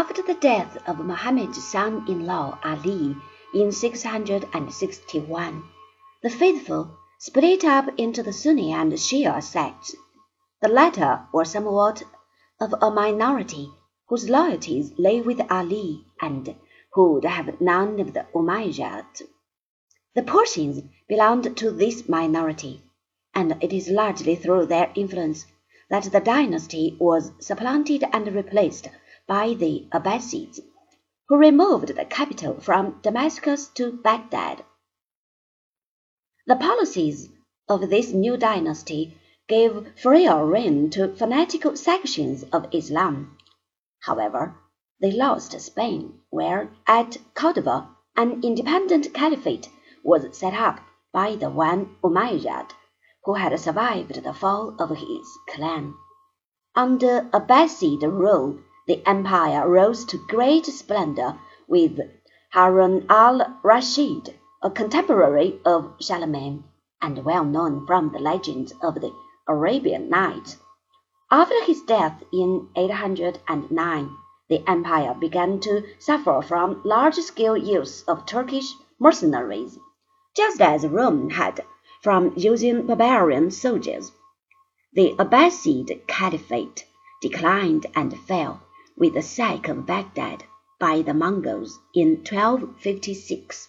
After the death of Muhammad's son-in-law Ali in 661, the faithful split up into the Sunni and Shia sects. The latter were somewhat of a minority whose loyalties lay with Ali and who would have none of the Umayyads. The Persians belonged to this minority, and it is largely through their influence that the dynasty was supplanted and replaced by the Abbasids, who removed the capital from Damascus to Baghdad. The policies of this new dynasty gave freer rein to fanatical sections of Islam. However, they lost Spain, where at Cordova an independent caliphate was set up by the one Umayyad, who had survived the fall of his clan. Under Abbasid rule, the empire rose to great splendor with Harun al-Rashid, a contemporary of Charlemagne, and well known from the legends of the Arabian Nights. After his death in 809, the empire began to suffer from large-scale use of Turkish mercenaries, just as Rome had from using barbarian soldiers. The Abbasid Caliphate declined and fell with the sack of Baghdad by the Mongols in 1256.